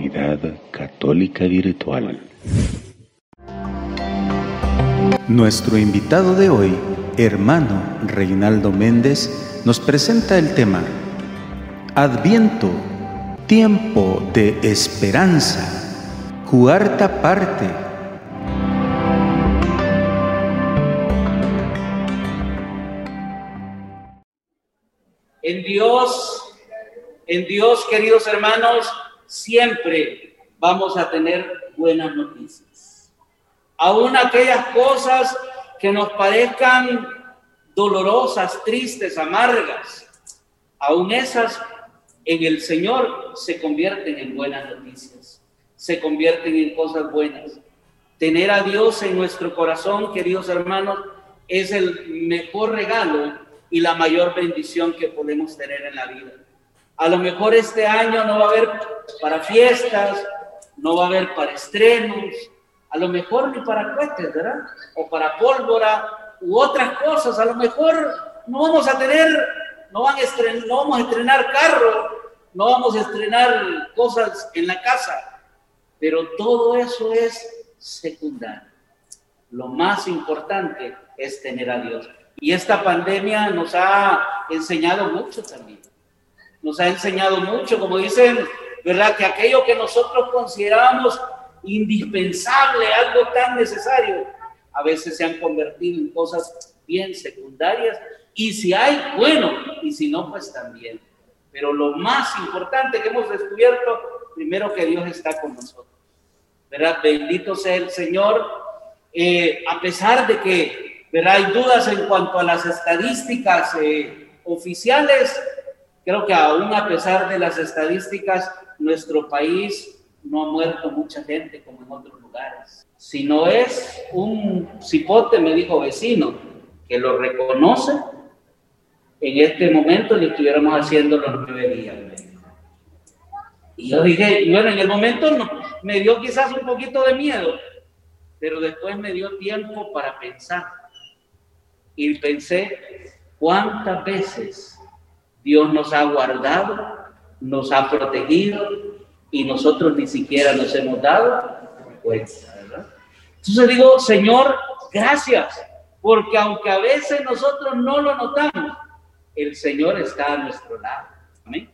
Comunidad Católica Virtual. Nuestro invitado de hoy, hermano Reinaldo Méndez, nos presenta el tema Adviento, tiempo de esperanza, cuarta parte. En Dios, en Dios, queridos hermanos, siempre vamos a tener buenas noticias. Aún aquellas cosas que nos parezcan dolorosas, tristes, amargas, aún esas en el Señor se convierten en buenas noticias, se convierten en cosas buenas. Tener a Dios en nuestro corazón, queridos hermanos, es el mejor regalo y la mayor bendición que podemos tener en la vida. A lo mejor este año no va a haber para fiestas, no va a haber para estrenos, a lo mejor ni para cohetes, ¿verdad? O para pólvora u otras cosas. A lo mejor no vamos a tener, no, van a estrenar, no vamos a estrenar carro, no vamos a estrenar cosas en la casa, pero todo eso es secundario. Lo más importante es tener a Dios. Y esta pandemia nos ha enseñado mucho también nos ha enseñado mucho, como dicen, ¿verdad? Que aquello que nosotros considerábamos indispensable, algo tan necesario, a veces se han convertido en cosas bien secundarias. Y si hay, bueno, y si no, pues también. Pero lo más importante que hemos descubierto, primero que Dios está con nosotros. ¿Verdad? Bendito sea el Señor. Eh, a pesar de que, ¿verdad? Hay dudas en cuanto a las estadísticas eh, oficiales, Creo que aún a pesar de las estadísticas, nuestro país no ha muerto mucha gente como en otros lugares. Si no es un cipote, me dijo vecino, que lo reconoce, en este momento le estuviéramos haciendo los nueve días. Y yo dije, bueno, en el momento no, me dio quizás un poquito de miedo, pero después me dio tiempo para pensar. Y pensé, ¿cuántas veces Dios nos ha guardado, nos ha protegido y nosotros ni siquiera nos hemos dado cuenta, ¿verdad? Entonces digo, Señor, gracias, porque aunque a veces nosotros no lo notamos, el Señor está a nuestro lado. Amén.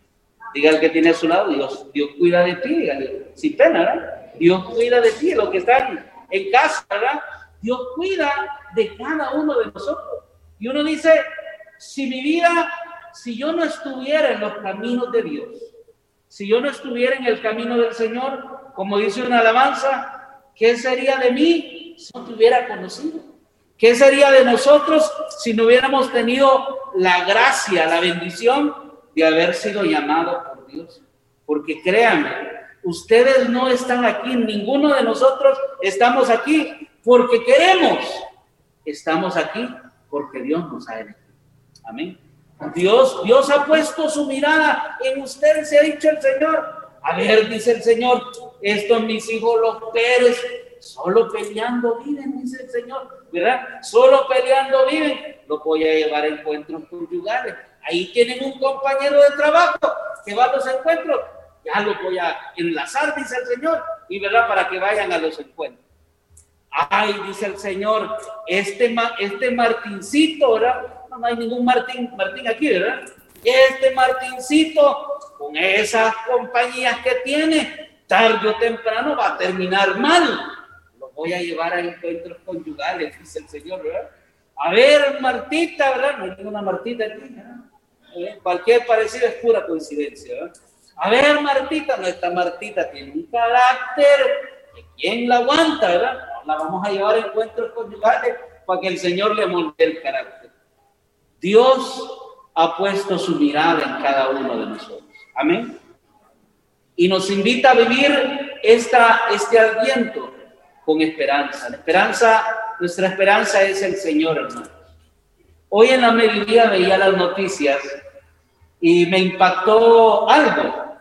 Diga el que tiene a su lado, Dios, Dios cuida de ti, dígale, sin pena, ¿verdad? Dios cuida de ti, los que están en casa, ¿verdad? Dios cuida de cada uno de nosotros. Y uno dice, si mi vida si yo no estuviera en los caminos de Dios, si yo no estuviera en el camino del Señor, como dice una alabanza, ¿qué sería de mí si no te hubiera conocido? ¿Qué sería de nosotros si no hubiéramos tenido la gracia, la bendición de haber sido llamados por Dios? Porque créanme, ustedes no están aquí, ninguno de nosotros estamos aquí porque queremos. Estamos aquí porque Dios nos ha elegido. Amén. Dios, Dios ha puesto su mirada en ustedes, se ha dicho el Señor. A ver, dice el Señor, estos mis hijos los Pérez, solo peleando viven, dice el Señor, ¿verdad? Solo peleando viven. Los voy a llevar a encuentros conyugales. Ahí tienen un compañero de trabajo que va a los encuentros. Ya lo voy a enlazar, dice el Señor, y verdad, para que vayan a los encuentros. Ay, dice el Señor, este, este Martincito, ¿verdad? No hay ningún Martín, Martín aquí, ¿verdad? Este Martincito, con esas compañías que tiene, tarde o temprano va a terminar mal. Lo voy a llevar a encuentros conyugales, dice el Señor, ¿verdad? A ver, Martita, ¿verdad? No hay ninguna Martita aquí, ¿verdad? Cualquier parecido es pura coincidencia, ¿verdad? A ver, Martita, nuestra Martita tiene un carácter, ¿quién la aguanta, verdad? La vamos a llevar a encuentros conyugales para que el Señor le molde el carácter. Dios ha puesto su mirada en cada uno de nosotros. Amén. Y nos invita a vivir esta, este adviento con esperanza. La esperanza, nuestra esperanza es el Señor, hermanos. Hoy en la mediodía veía las noticias y me impactó algo.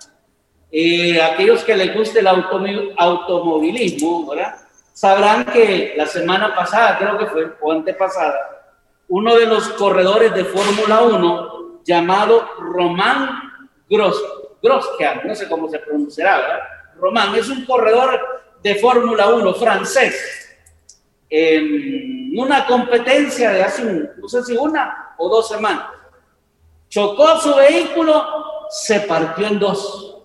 Eh, aquellos que les guste el automovilismo, ¿verdad? Sabrán que la semana pasada, creo que fue, o antepasada, uno de los corredores de Fórmula 1 llamado Román Gros, no sé cómo se pronunciará, ¿verdad? Román, es un corredor de Fórmula 1 francés. En una competencia de hace, no sé si una o dos semanas, chocó su vehículo, se partió en dos.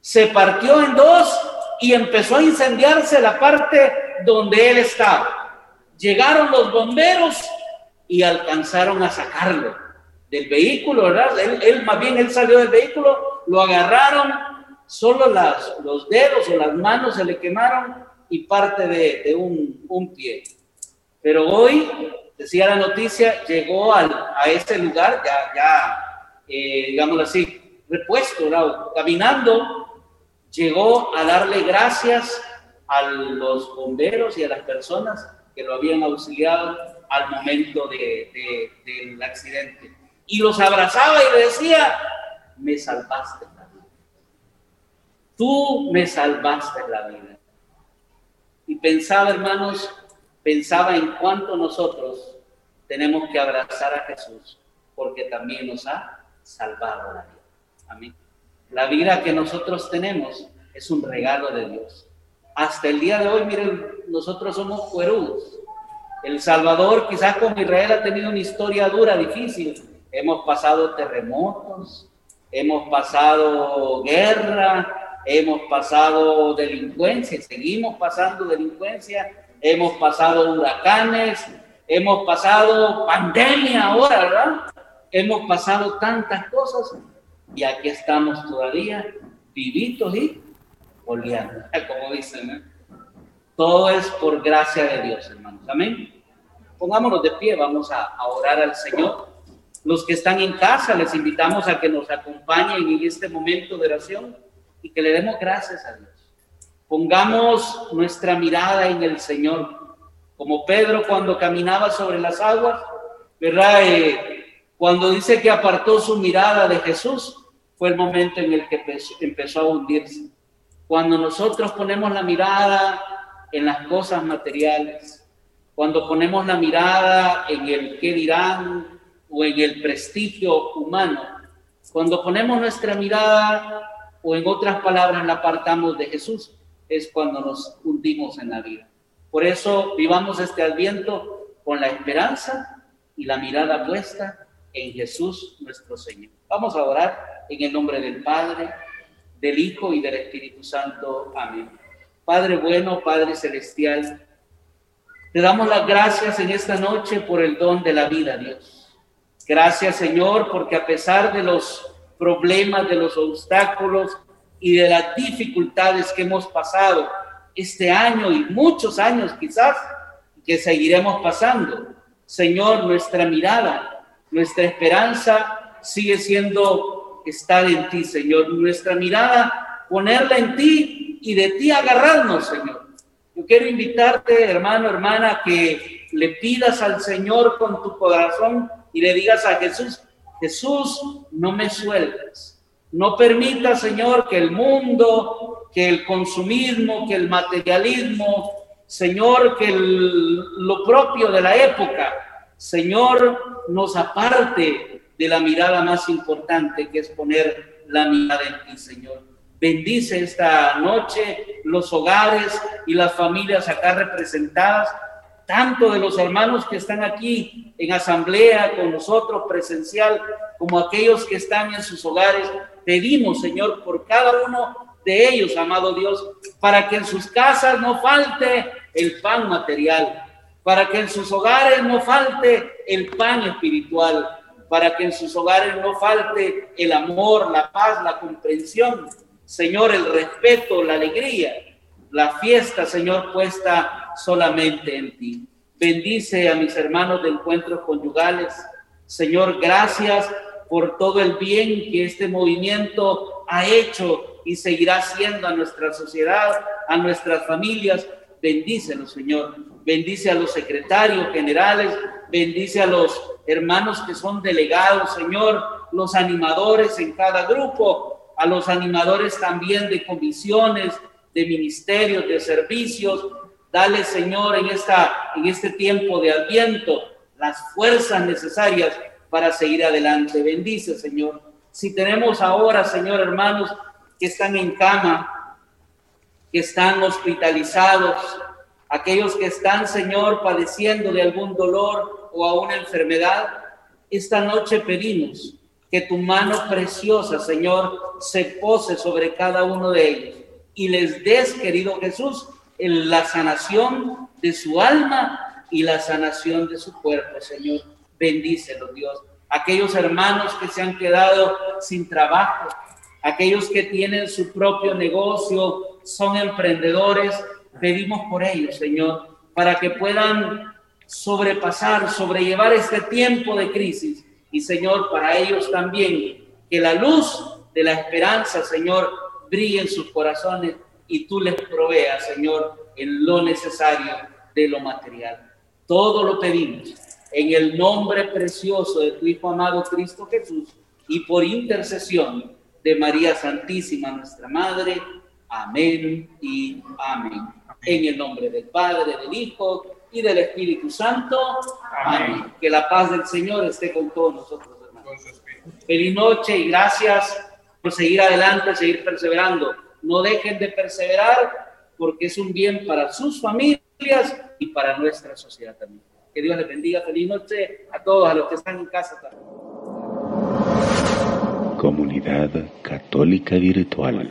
Se partió en dos y empezó a incendiarse la parte donde él estaba. Llegaron los bomberos y alcanzaron a sacarlo del vehículo, ¿verdad? Él, más bien, él salió del vehículo, lo agarraron, solo las, los dedos o las manos se le quemaron y parte de, un, un, pie. Pero hoy, decía la noticia, llegó al, a ese lugar, ya, ya eh, digámoslo así, repuesto, caminando, llegó a darle gracias a los bomberos y a las personas que lo habían auxiliado al momento de, del accidente y los abrazaba y le decía, me salvaste la vida. Tú me salvaste la vida. Y pensaba, hermanos, pensaba en cuánto nosotros tenemos que abrazar a Jesús, porque también nos ha salvado la vida. Amén. La vida que nosotros tenemos es un regalo de Dios. Hasta el día de hoy, miren, nosotros somos cuerudos. El Salvador, quizás con Israel, ha tenido una historia dura, difícil, hemos pasado terremotos, hemos pasado guerra, hemos pasado delincuencia, seguimos pasando delincuencia, hemos pasado huracanes, hemos pasado pandemia ahora, ¿verdad? Hemos pasado tantas cosas y aquí estamos todavía vivitos y como dicen. ¿eh? Todo es por gracia de Dios, hermanos. Amén. Pongámonos de pie, vamos a orar al Señor. Los que están en casa, les invitamos a que nos acompañen en este momento de oración y que le demos gracias a Dios. Pongamos nuestra mirada en el Señor, como Pedro cuando caminaba sobre las aguas, ¿verdad? Eh, cuando dice que apartó su mirada de Jesús, fue el momento en el que empezó a hundirse. Cuando nosotros ponemos la mirada en las cosas materiales, cuando ponemos la mirada en el qué dirán, o en el prestigio humano. Cuando ponemos nuestra mirada o en otras palabras la apartamos de Jesús, es cuando nos hundimos en la vida. Por eso vivamos este adviento con la esperanza y la mirada puesta en Jesús nuestro Señor. Vamos a orar en el nombre del Padre, del Hijo y del Espíritu Santo. Amén. Padre bueno, Padre celestial, te damos las gracias en esta noche por el don de la vida, Dios. Gracias Señor, porque a pesar de los problemas, de los obstáculos y de las dificultades que hemos pasado este año y muchos años quizás, que seguiremos pasando, Señor, nuestra mirada, nuestra esperanza sigue siendo estar en ti, Señor. Nuestra mirada, ponerla en ti y de ti agarrarnos, Señor. Yo quiero invitarte, hermano, hermana, que le pidas al Señor con tu corazón y le digas a Jesús, Jesús, no me sueltes. No permita, Señor, que el mundo, que el consumismo, que el materialismo, Señor, que lo propio de la época, Señor, nos aparte de la mirada más importante que es poner la mirada en ti, Señor. Bendice esta noche los hogares y las familias acá representadas tanto de los hermanos que están aquí en asamblea con nosotros presencial, como aquellos que están en sus hogares. Pedimos, Señor, por cada uno de ellos, amado Dios, para que en sus casas no falte el pan material, para que en sus hogares no falte el pan espiritual, para que en sus hogares no falte el amor, la paz, la comprensión, Señor, el respeto, la alegría, la fiesta, Señor, puesta solamente en ti. Bendice a mis hermanos de encuentros conyugales. Señor, gracias por todo el bien que este movimiento ha hecho y seguirá haciendo a nuestra sociedad, a nuestras familias. Bendícelos, Señor. Bendice a los secretarios generales, bendice a los hermanos que son delegados, Señor, los animadores en cada grupo, a los animadores también de comisiones, de ministerios, de servicios. Dale, Señor, en, esta, en este tiempo de adviento las fuerzas necesarias para seguir adelante. Bendice, Señor. Si tenemos ahora, Señor, hermanos que están en cama, que están hospitalizados, aquellos que están, Señor, padeciendo de algún dolor o a una enfermedad, esta noche pedimos que tu mano preciosa, Señor, se pose sobre cada uno de ellos y les des, querido Jesús, la sanación de su alma y la sanación de su cuerpo, Señor. Bendícelo, Dios. Aquellos hermanos que se han quedado sin trabajo, aquellos que tienen su propio negocio, son emprendedores, pedimos por ellos, Señor, para que puedan sobrepasar, sobrellevar este tiempo de crisis. Y, Señor, para ellos también, que la luz de la esperanza, Señor, brille en sus corazones y tú les proveas, Señor, en lo necesario de lo material. Todo lo pedimos en el nombre precioso de tu Hijo amado Cristo Jesús y por intercesión de María Santísima, nuestra Madre. Amén y amén. En el nombre del Padre, del Hijo y del Espíritu Santo. Amén. Que la paz del Señor esté con todos nosotros, hermanos. Feliz noche y gracias por seguir adelante, seguir perseverando. No dejen de perseverar porque es un bien para sus familias y para nuestra sociedad también. Que Dios les bendiga. Feliz noche a todos, a los que están en casa también. Comunidad Católica Virtual.